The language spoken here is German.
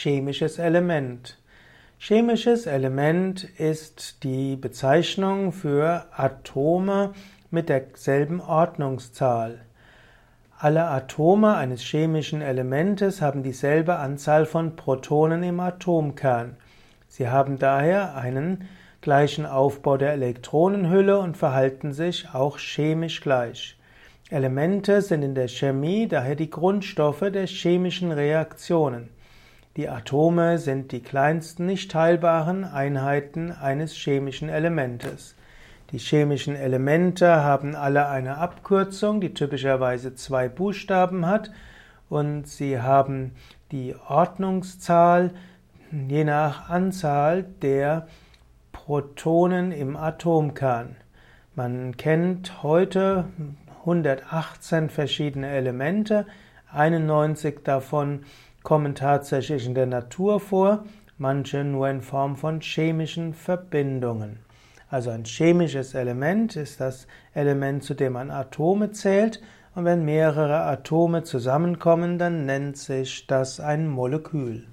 chemisches Element? Chemisches Element ist die Bezeichnung für Atome mit derselben Ordnungszahl. Alle Atome eines chemischen Elementes haben dieselbe Anzahl von Protonen im Atomkern. Sie haben daher einen gleichen Aufbau der Elektronenhülle und verhalten sich auch chemisch gleich. Elemente sind in der Chemie daher die Grundstoffe der chemischen Reaktionen. Die Atome sind die kleinsten nicht teilbaren Einheiten eines chemischen Elementes. Die chemischen Elemente haben alle eine Abkürzung, die typischerweise zwei Buchstaben hat, und sie haben die Ordnungszahl je nach Anzahl der Protonen im Atomkern. Man kennt heute 118 verschiedene Elemente, 91 davon kommen tatsächlich in der Natur vor, manche nur in Form von chemischen Verbindungen. Also ein chemisches Element ist das Element, zu dem man Atome zählt, und wenn mehrere Atome zusammenkommen, dann nennt sich das ein Molekül.